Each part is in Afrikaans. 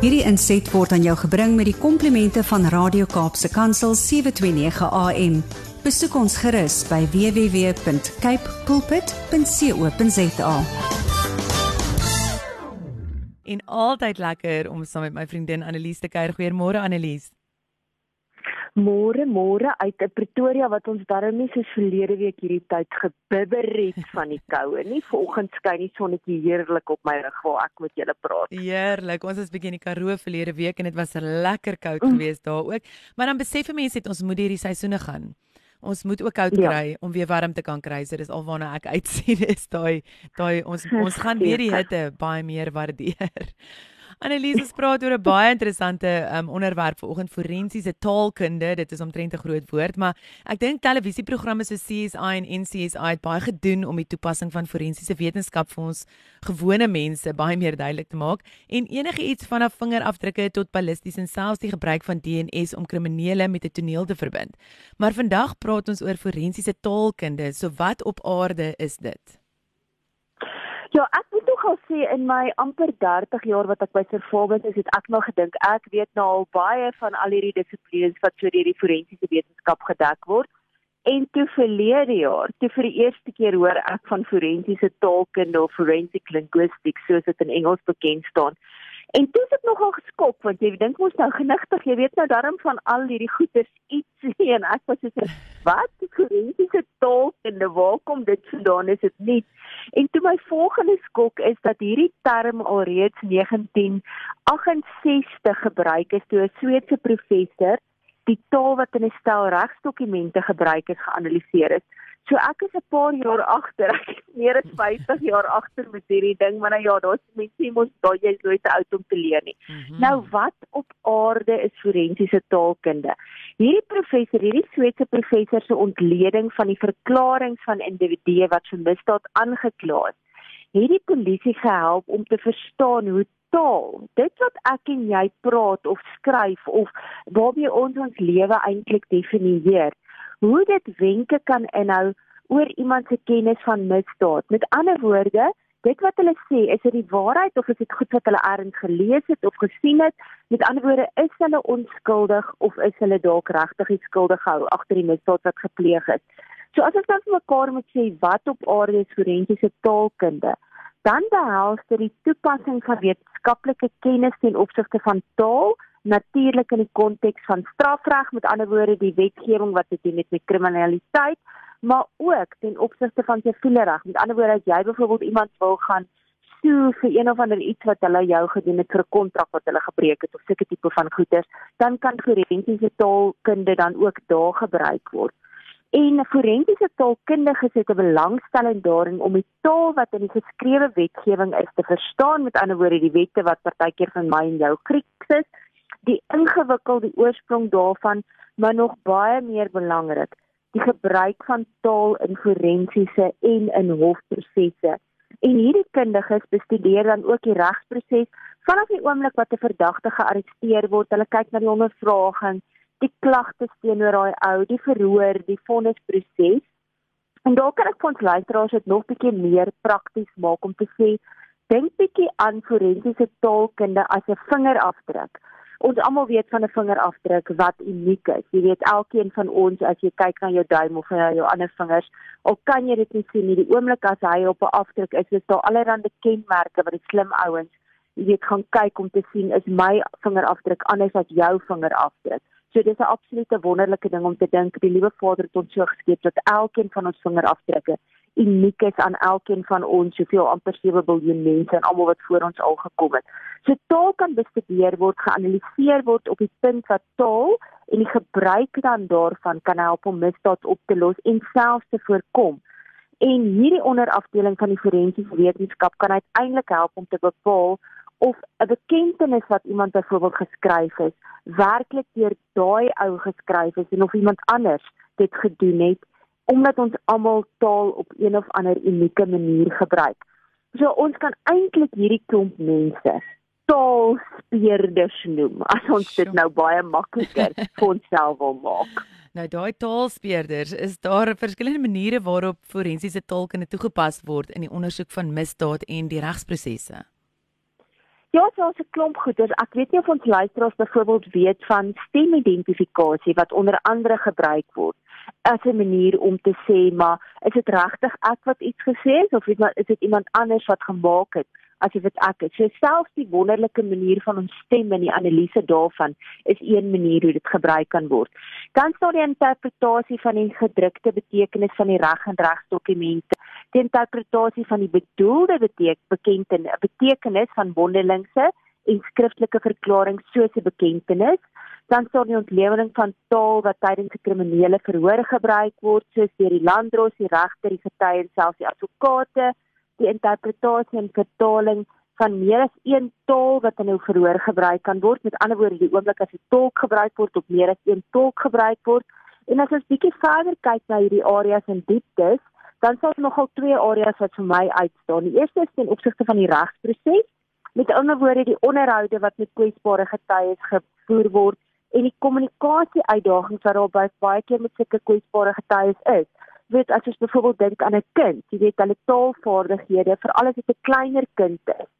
Hierdie inset word aan jou gebring met die komplimente van Radio Kaapse Kansel 729 AM. Besoek ons gerus by www.cape pulpit.co.za. En altyd lekker om saam met my vriendin Annelies te kuier. Goeiemôre Annelies môre môre uit Pretoria wat ons darm nie soos verlede week hierdie tyd gebibber het van die koue nie. Vanoggend skyn die sonnetjie heerlik op my rug waar ek met julle praat. Heerlik. Ons was bietjie in die Karoo verlede week en dit was lekker koud mm. geweest daar ook. Maar dan besef mense dit ons moet hierdie seisoene gaan. Ons moet ook koud ja. kry om weer warm te kan kry. So dis alwaarna ek uitsien is daai daai ons ons gaan weer die hitte baie meer waardeer. Annelies het praat oor 'n baie interessante um, onderwerp vanoggend forensiese taalkunde. Dit is omtrent 'n groot woord, maar ek dink televisieprogramme so CSI en NCSI het baie gedoen om die toepassing van forensiese wetenskap vir ons gewone mense baie meer duidelik te maak en enige iets vanaf vingerafdrukke tot ballisties en selfs die gebruik van DNS om kriminele met 'n toneel te verbind. Maar vandag praat ons oor forensiese taalkunde. So wat op aarde is dit? Ja, ek moet nog al sê in my amper 30 jaar wat ek by Servamus is, het ek nog gedink ek weet nou al baie van al hierdie dissiplines wat so deur die forensiese wetenskap gedek word. En toe verlede jaar, toe vir die eerste keer hoor ek van forensiese taalkunde of forensic linguistics soos dit in Engels bekend staan. En toe het ek nogal geskok want jy dink mos nou genigtig, jy weet nou darm van al hierdie goeders iets en ek was so wat forensiese taalkunde, waar kom dit vandaan? Is dit nie? En toe my volgende skok is dat hierdie term alreeds 1968 gebruik is deur 'n Sweedse professor die taal wat in 'n stel regsdokumente gebruik is geanaliseer het. So ek is 'n paar jaar agter. Ek is meer as 50 jaar agter met hierdie ding, maar nou ja, daar's mense mos daai jy is nooit te oud om te leer nie. Mm -hmm. Nou wat op aarde is forensiese taalkunde? Hierdie professor, hierdie Sweedse professor se ontleding van die verklaringe van individue wat vir misdaad aangekla is, het die polisie gehelp om te verstaan hoe taal, dit wat ek en jy praat of skryf of waarmee ons ons lewe eintlik definieer hoe dit wenke kan inhou oor iemand se kennis van misdaad. Met ander woorde, dit wat hulle sê, is dit die waarheid of is dit goed wat hulle eers gelees het of gesien het? Met ander woorde, is hulle onskuldig of is hulle dalk regtig skuldig gehou agter die misdaad wat gepleeg is? So as ons dan vir mekaar moet sê wat op aarde is forensiese taalkunde, dan behels dit die toepassing van wetenskaplike kennis ten opsigte van taal natuurlik in die konteks van strafreg met ander woorde die wetgewing wat dit met met kriminaliteit maar ook ten opsigte van siviele reg met ander woorde as jy byvoorbeeld iemand wil gaan sue vir een of ander iets wat hulle jou gedoen het vir 'n kontrak wat hulle gebreek het of sulke tipe van goeder dan kan forensiese taalkunde dan ook daar gebruik word. En forensiese taalkundiges het 'n belangstelling daarin om die taal wat in die geskrewe wetgewing is te verstaan, met ander woorde die wette wat partykeer van my en jou Grieks is, die ingewikkelde oorsprong daarvan, maar nog baie meer belangrik, die gebruik van taal in forensiese en in hofprosesse. En hierdie kundiges bestudeer dan ook die regsproses vanaf die oomblik wat 'n verdagte gearresteer word. Hulle kyk na die ondervraging, die klagtes teenoor daai ou, die verhoor, die vonnisproses. En daar kan ek vir ons luisteraars dit nog bietjie meer prakties maak om te sê dink bietjie aan forensiese taalkunde as 'n vingerafdruk ons almal weet van 'n vingerafdruk wat uniek is. Jy weet elkeen van ons as jy kyk na jou duim of na jou ander vingers, al kan jy dit nie sien nie, die oomblik as hy op 'n afdruk is, is daar allerlei kenmerke wat die slim ouens weet gaan kyk om te sien is my vingerafdruk anders as jou vingerafdruk. So dis 'n absolute wonderlike ding om te dink die liewe Vader het ons so geskep dat elkeen van ons vingerafdrukke uniek is aan elkeen van ons, soveel amper 7 miljard mense en almal wat voor ons al gekom het. So taal kan bestudeer word, geanaliseer word op die punt wat taal en die gebruik dan daarvan kan help om misdaad op te los en selfs te voorkom. En hierdie onderafdeling van die forensiese wetenskap kan uiteindelik help om te bepaal of 'n bekentenis wat iemand byvoorbeeld geskryf het, werklik deur daai ou geskryf is en of iemand anders dit gedoen het omdat ons almal taal op een of ander unieke manier gebruik. So ons kan eintlik hierdie klomp mense taalspeerders noem as ons dit nou baie makliker vir onsself wil maak. Nou daai taalspeerders, is daar verskillende maniere waarop forensiese taal kan toegepas word in die ondersoek van misdaad en die regsprosesse? Ja, so 'n klomp goeders. Ek weet nie of ons luisteraars byvoorbeeld weet van stemidentifikasie wat onder andere gebruik word as 'n manier om te sê maar is dit regtig ek wat iets gesê het of is dit iemand anders wat gemaak het? as jy dit ek het. So selfs die wonderlike manier van ons stem en die analise daarvan is een manier hoe dit gebruik kan word. Dan staan die interpretasie van die gedrukte betekenis van die reg en regsdokumente. Die interpretasie van die bedoelde betekenis betekenis van wonderlingse en skriftelike verklaring soos 'n bekentenis dan sou die ontlewering van taal wat tydens 'n kriminele verhoor gebruik word soos deur die landdros, die regter, die getuie en selfs die advokate die interpretasie en vertaling van meer as een taal wat in 'n verhoor gebruik kan word. Met ander woorde, die oomblik as 'n tolk gebruik word of meer as een tolk gebruik word. En as ons bietjie verder kyk na hierdie areas in dieptes, dan sal er nogal twee areas wat vir my uitstaan. Die eerste is ten opsigte van die regsproses. Met ander woorde, die onderhoude wat met kwesbare getuies gevoer word en die kommunikasie uitdagings wat daar baie keer met sulke kwesbare getuies is weet as jy byvoorbeeld dink aan 'n kind, jy weet hulle taalvaardighede, veral as dit 'n kleiner kind is,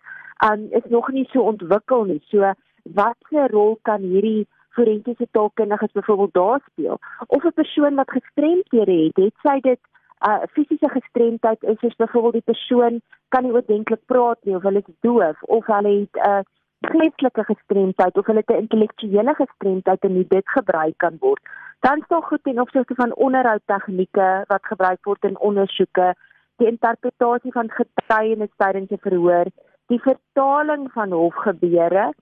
um, is nog nie so ontwikkel nie. So watter rol kan hierdie forensiese taalkundiges byvoorbeeld daar speel? Of 'n persoon wat gestremdhede het, het sy dit uh, fisiese gestremdheid is, is byvoorbeeld die persoon kan nie oordenklik praat nie of hulle is doof of hulle het 'n uh, geestelike gestremdheid of hulle het 'n intellektuele gestremdheid en dit gebruik kan word. Dan staan goed ten opsigte van onderhoud tegnieke wat gebruik word in ondersoeke, die interpretasie van getuienis tydens 'n verhoor, die vertaling van hofgebeure,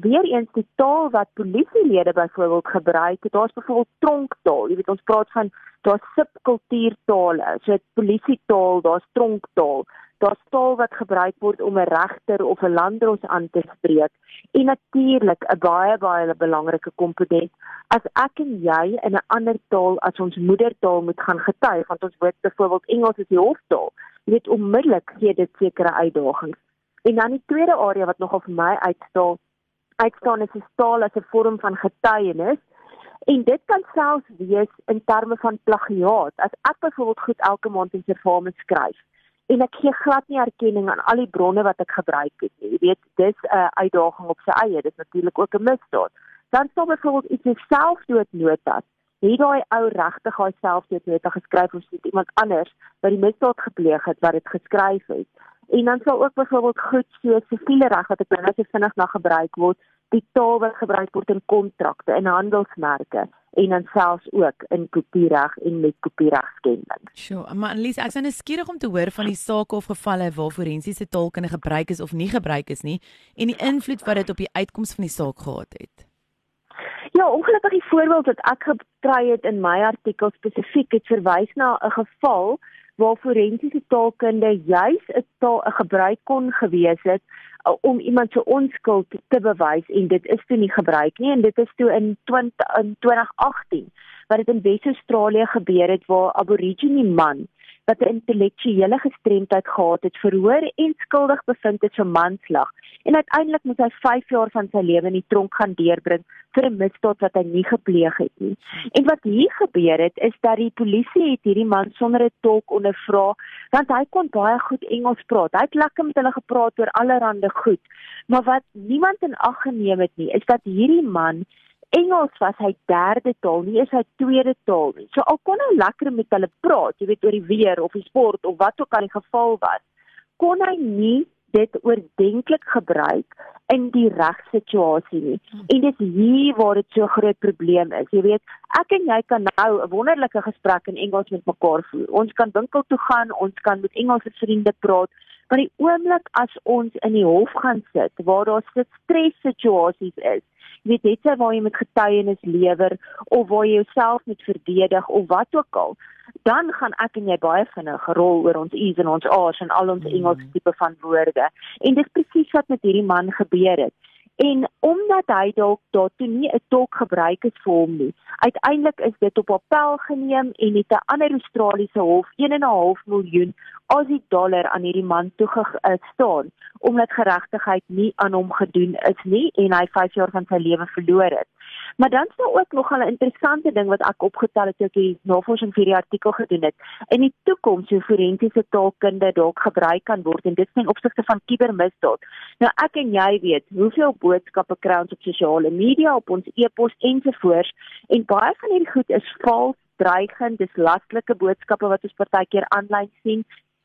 weer eens die taal wat polisielede byvoorbeeld gebruik. Daar's byvoorbeeld tronktaal. Jy weet ons praat van daar's subkultuurtale, so polisietaal, daar's tronktaal daar's taal wat gebruik word om 'n regter of 'n landdros aan te spreek en natuurlik 'n baie baie belangrike komponent as ek en jy in 'n ander taal as ons moedertaal moet gaan getuig want ons weet byvoorbeeld Engels is die hoftaal jy weet onmiddellik gee dit sekere uitdagings en dan die tweede area wat nogal vir my uitstaan uitstaan is die taal as 'n vorm van getuienis En dit kan selfs wees in terme van plagiaat. As ek byvoorbeeld goed elke maand in servamus skryf, en ek gee glad nie erkenning aan al die bronne wat ek gebruik het nie. Jy weet, dis 'n uh, uitdaging op sy eie. Dis natuurlik ook 'n misdaad. Dan sou byvoorbeeld iets soos selfdoodnotas. Het daai ou regtig daai selfdoodnota geskryf of het iemand anders wat die misdaad gepleeg het wat dit geskryf het? En dan sal ook byvoorbeeld goed so siviele reg wat ek nou net vinnig na gebruik word, die taal wat gebruik word in kontrakte en handelsmerke en dan selfs ook in kopiereg en met kopieregskending. Sjoe, maar Annelies, ek is nou skieurig om te hoor van die sake of gevalle waar forensiese taalkunde gebruik is of nie gebruik is nie en die invloed wat dit op die uitkoms van die saak gehad het. Ja, ongelukkig die voorbeeld wat ek gekry het in my artikel spesifiek het verwys na 'n geval waar forensiese taalkunde juis 'n taal 'n gebruik kon gewees het uh, om iemand se onskuld te bewys en dit is toe nie gebruik nie en dit is toe in 20 in 2018 wat dit in Wes-Australië gebeur het waar aborigine man wat 'n intellektuele gestremdheid gehad het, verhoor en skuldig bevind is vir manslag. En uiteindelik moet hy 5 jaar van sy lewe in die tronk gaan deurbring vir 'n misdaad wat hy nie gepleeg het nie. En wat hier gebeur het, is dat die polisie het hierdie man sonder 'n tolk ondervra, want hy kon baie goed Engels praat. Hy het lekker met hulle gepraat oor allerlei goed. Maar wat niemand in ag geneem het nie, is dat hierdie man Engels was hy derde taal, nie is hy tweede taal nie. So al kon hy lekker met hulle praat, jy weet oor die weer of die sport of wat ook al die geval was, kon hy nie dit oordentlik gebruik in die regsituasie nie. En dis hier waar dit so groot probleem is. Jy weet, ek en jy kan nou 'n wonderlike gesprek in Engels met mekaar voer. Ons kan winkel toe gaan, ons kan met Engelse vriende praat, maar die oomblik as ons in die hof gaan sit waar daar sit stres situasies is, weet net sy waar jy met getuienis lewer of waar jy jouself moet verdedig of wat ook al dan gaan ek en jy baie vinnig rol oor ons e's en ons a's en al ons mm. Engels tipe van woorde en dit presies wat met hierdie man gebeur het en omdat hy dalk daartoe nie 'n tolk gebruik het vir hom nie uiteindelik is dit op appel geneem en het 'n ander Australiese hof 1.5 miljoen Aussie dollar aan hierdie man toegestaan omdat geregtigheid nie aan hom gedoen is nie en hy 5 jaar van sy lewe verloor het. Maar dan is daar ook nog 'n interessante ding wat ek opgetel het toe ek die navorsing vir die artikel gedoen het. In die toekoms hoe forensiese taalkunde dalk gebruik kan word en dit sien opsigte van kubermisdaad. Nou ek en jy weet hoeveel boodskappe kry ons op sosiale media, op ons e-pos ensovoorts en baie van hierdie goed is vals, dreigend, dis lastelike boodskappe wat ons partykeer aanlyn sien.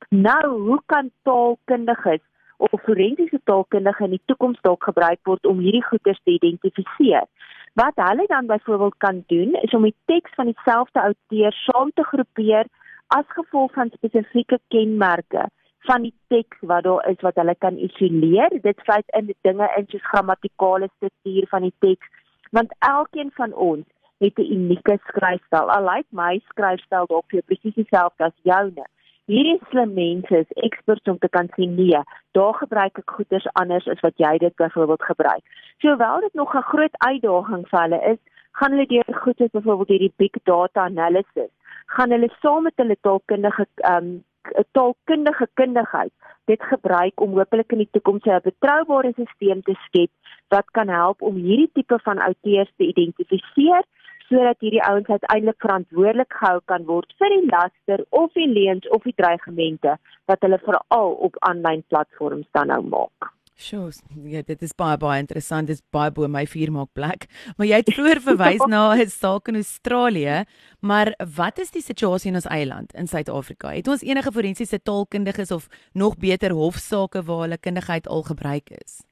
Nou, hoe kan taalkundiges of forensiese taalkundige in die toekoms dalk gebruik word om hierdie goeders te identifiseer. Wat hulle dan byvoorbeeld kan doen is om die teks van dieselfde outeur saam te groepeer as gevolg van spesifieke kenmerke van die teks wat daar is wat hulle kan isoleer. Dit sluit in dinge in soos grammatikale struktuur van die teks want elkeen van ons het 'n unieke skryfstyl. Al lyk my skryfstyl dalk presies dieselfde as joune hierdie slim mense is eksperts om te kan sien nee, daar gebruik ek goeders anders as wat jy dit byvoorbeeld gebruik. Sowel dit nog 'n groot uitdaging vir hulle is, gaan hulle deur goeders byvoorbeeld hierdie big data analysis, gaan hulle saam met hulle taalkundige ehm um, taalkundige kundigheid dit gebruik om hopelik in die toekoms 'n betroubare stelsel te skep wat kan help om hierdie tipe van outeurs te identifiseer sodat hierdie ouens uiteindelik verantwoordelik gehou kan word vir die laster of die leuns of die dreigemente wat hulle veral op aanlyn platforms dan nou maak. Sjoe, ja, dit is baie baie interessant. Dit is baie bo my vuur maak plek. Maar jy het vroeër verwys na 'n saak in Australië, maar wat is die situasie in ons eiland in Suid-Afrika? Het ons enige forensiese taalkundiges of nog beter hofsaake waar hulle kundigheid al gebruik is?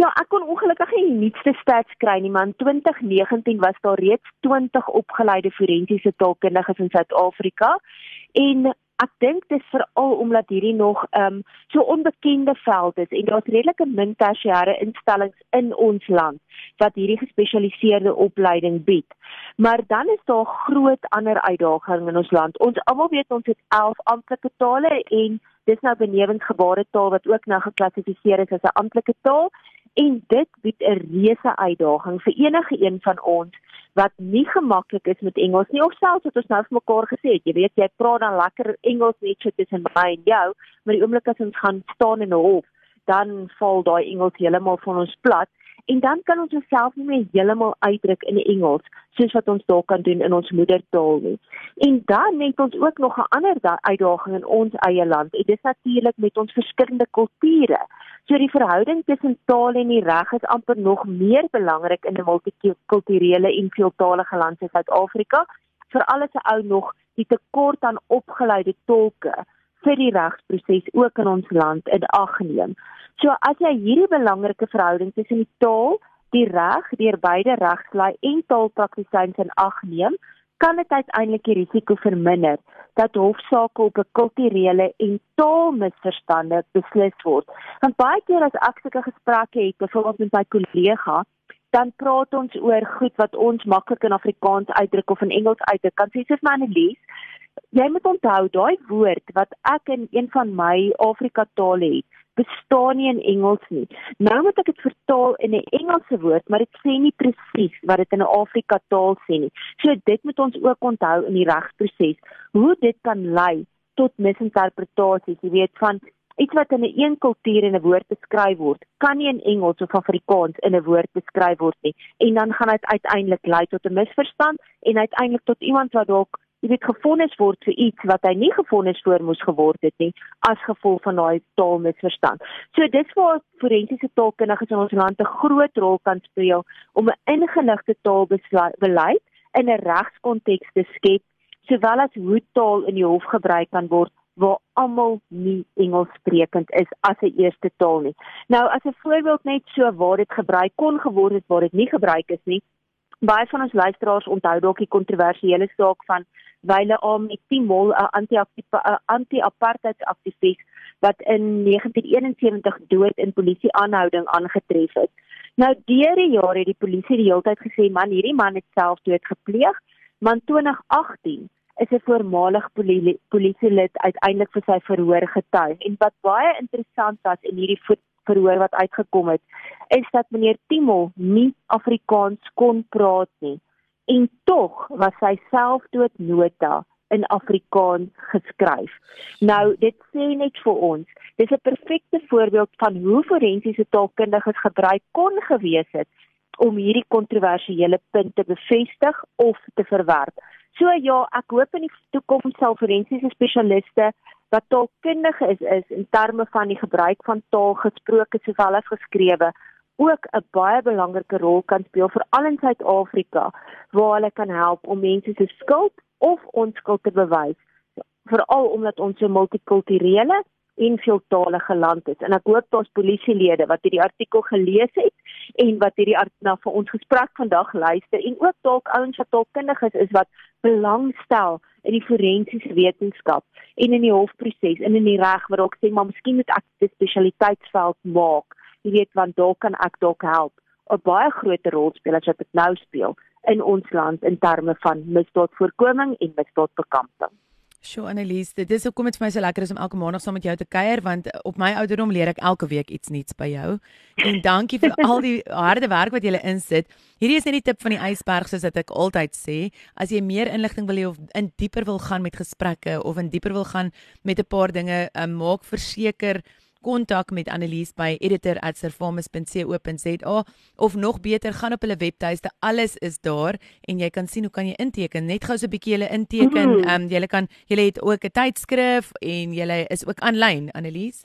Ja, ek kon ongelukkig nie die nuutste stats kry nie, in 2019 was daar reeds 20 opgeleide forensiese taalkundiges in Suid-Afrika en ek dink dit is veral omdat hierdie nog ehm um, so onbekende veld is en daar's redelike min tersiêre instellings in ons land wat hierdie gespesialiseerde opleiding bied. Maar dan is daar groot ander uitdagings in ons land. Ons almal weet ons het 11 amptelike tale en dis nou benewens gebaretaal wat ook nou geklassifiseer is as 'n amptelike taal en dit bied 'n reuse uitdaging vir enige een van ons wat nie gemaklik is met Engels nie of selfs wat ons nou vir mekaar gesê het jy weet jy praat dan lekker Engels net so tussen my en jou maar die oomblik as ons gaan staan in 'n hof dan val daai Engels heeltemal van ons plat en dan kan ons onsself nie meer heeltemal uitdruk in Engels soos wat ons dalk kan doen in ons moedertaal nie. En dan het ons ook nog 'n ander uitdaging in ons eie land. Dit is natuurlik met ons verskillende kulture. So die verhouding tussen taal en die reg is amper nog meer belangrik in 'n multikulturele en veeltaalige land soos Suid-Afrika, veral as 'n ou nog die tekort aan opgeleide tolke vir die regsproses ook in ons land in ag neem. So as jy hierdie belangrike verhouding tussen die taal, die reg deur beide regslei en taalpraktisyns in ag neem, kan dit uiteindelik die risiko verminder dat hofsaake op 'n kulturele en taalmisverstande beslis word. Want baie keer as ek sulke gesprekke het, byvoorbeeld met my kollega, dan praat ons oor goed wat ons maklik in Afrikaans uitdruk of in Engels uitdruk. Kan sê soos my Annelies, jy moet onthou daai woord wat ek in een van my Afrika tale het bestaan nie in Engels nie. Nou moet ek dit vertaal in 'n Engelse woord, maar dit sê nie presies wat dit in 'n Afrika taal sê nie. So dit moet ons ook onthou in die regsproses, hoe dit kan lei tot misinterpretasies, jy weet van iets wat in 'n een kultuur in 'n woord beskryf word, kan nie in Engels of Afrikaans in 'n woord beskryf word nie. En dan gaan dit uiteindelik lei tot 'n misverstand en uiteindelik tot iemand wat dalk jy weet gefonnis word vir iets wat hy nie gefonnis voor moes geword het nie as gevolg van daai taalmisverstand. So dis waar forensiese taalkundiges in ons land 'n groot rol kan speel om 'n ingeligte taalbeleid in 'n regskonteks te skep, sowel as hoe taal in die hof gebruik kan word waar almal nie Engels sprekend is as 'n eerste taal nie. Nou as 'n voorbeeld net so waar dit gebruik kon geword het waar dit nie gebruik is nie. Baie van ons luisteraars onthou dalk die kontroversiële saak van Wyle Amit Timol 'n anti-apartheid aktivis wat in 1971 dood in polisie aanhouding aangetref het. Nou deur die jare het die polisie die hele tyd gesê man hierdie man het selfdood gepleeg, maar in 2018 is 'n voormalig polisielid uiteindelik vir sy verhoor getuig. En wat baie interessant was in hierdie verhoor wat uitgekom het is dat meneer Timol nie Afrikaans kon praat nie en tog was sy selfdoodnota in Afrikaans geskryf. Nou dit sê net vir ons, dis 'n perfekte voorbeeld van hoe forensiese taalkundiges gebruik kon gewees het om hierdie kontroversiële punt te bevestig of te verwerp. So ja, ek hoop in die toekoms sal forensiese spesialiste wat taalkundig is is in terme van die gebruik van taal gesproke sowel as geskrewe ook 'n baie belangrike rol kan speel veral in Suid-Afrika waar hulle kan help om mense se skuld of onskuld te bewys veral omdat ons 'n multikulturele en veeltaalige land is. En ek hoop daar's polisielede wat hierdie artikel gelees het en wat hierdie na vir ons gesprek vandag luister en ook dalk ouens wat taalkundig is, is wat belangstel in die forensiese wetenskap en in die hofproses en in die reg waar ek sê maar miskien moet ek 'n spesialiteitsveld maak. Jy weet want dalk kan ek dalk help 'n baie groter rol speel as wat dit nou speel in ons land in terme van misdaadvoorkoming en misdaadbekamping. Sjoe Annelies, dit is hoekom dit vir my so lekker is om elke maandag saam met jou te kuier want op my ouderdom leer ek elke week iets nuuts by jou. En dankie vir al die harde werk wat jy insit. Hierdie is net die tip van die ysberg soos ek altyd sê. As jy meer inligting wil hê of in dieper wil gaan met gesprekke of in dieper wil gaan met 'n paar dinge, um, maak verseker kontak met Annelies by editor@servamus.co.za of nog beter gaan op hulle webtuiste alles is daar en jy kan sien hoe kan jy inteken. Net gou so 'n bietjie hulle inteken. Mm -hmm. um, jy kan jy het ook 'n tydskrif en jy is ook aanlyn Annelies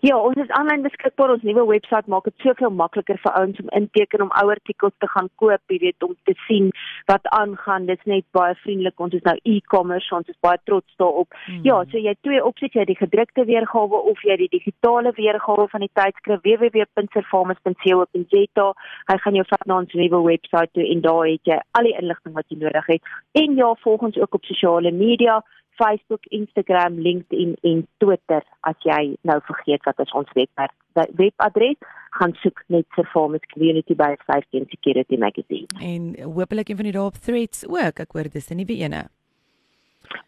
Ja, ons is aanlyn beskikbaar. Ons nuwe webwerf maak dit soveel makliker vir ouens om inteken om ouer artikels te gaan koop, jy weet, om te sien wat aangaan. Dit's net baie vriendelik. Ons is nou e-commerce, ons is baie trots daarop. Hmm. Ja, so jy het twee opsies, jy het die gedrukte weergawe of jy het die digitale weergawe van die tydskrif www.servamus.co.za. Hy gaan jou vat na ons nuwe webwerf toe en daar het jy al die inligting wat jy nodig het. En ja, volg ons ook op sosiale media. Facebook, Instagram, LinkedIn en Twitter as jy nou vergeet wat is ons webwerf webadres gaan soek net vir Farmers Community by Safety and Security Magazine. En hopelik een van die daarop threads ook. Ek hoor dis 'n nuwe ene.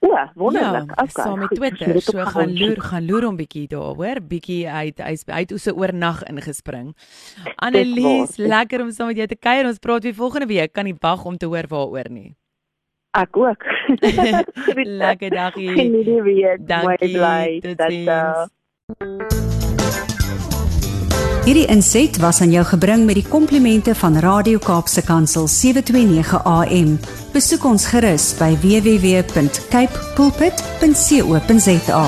O, wonderlik. Ja, okay, so met Twitter, so gaan loer, gaan loer om bietjie daar, hoor, bietjie uit uit uit ouse oornag ingespring. Annelies, lekker om saam met jou te kuier. Ons praat weer volgende week. Kan nie wag om te hoor waaroor nie. Ek ook. Lekker dagie. Geniet die week. Dankie. Bly. Totsiens. Hierdie inset was aan jou gebring met die komplimente van Radio Kaapse Kansel 729 AM. Besoek ons gerus by www.cape pulpit.co.za.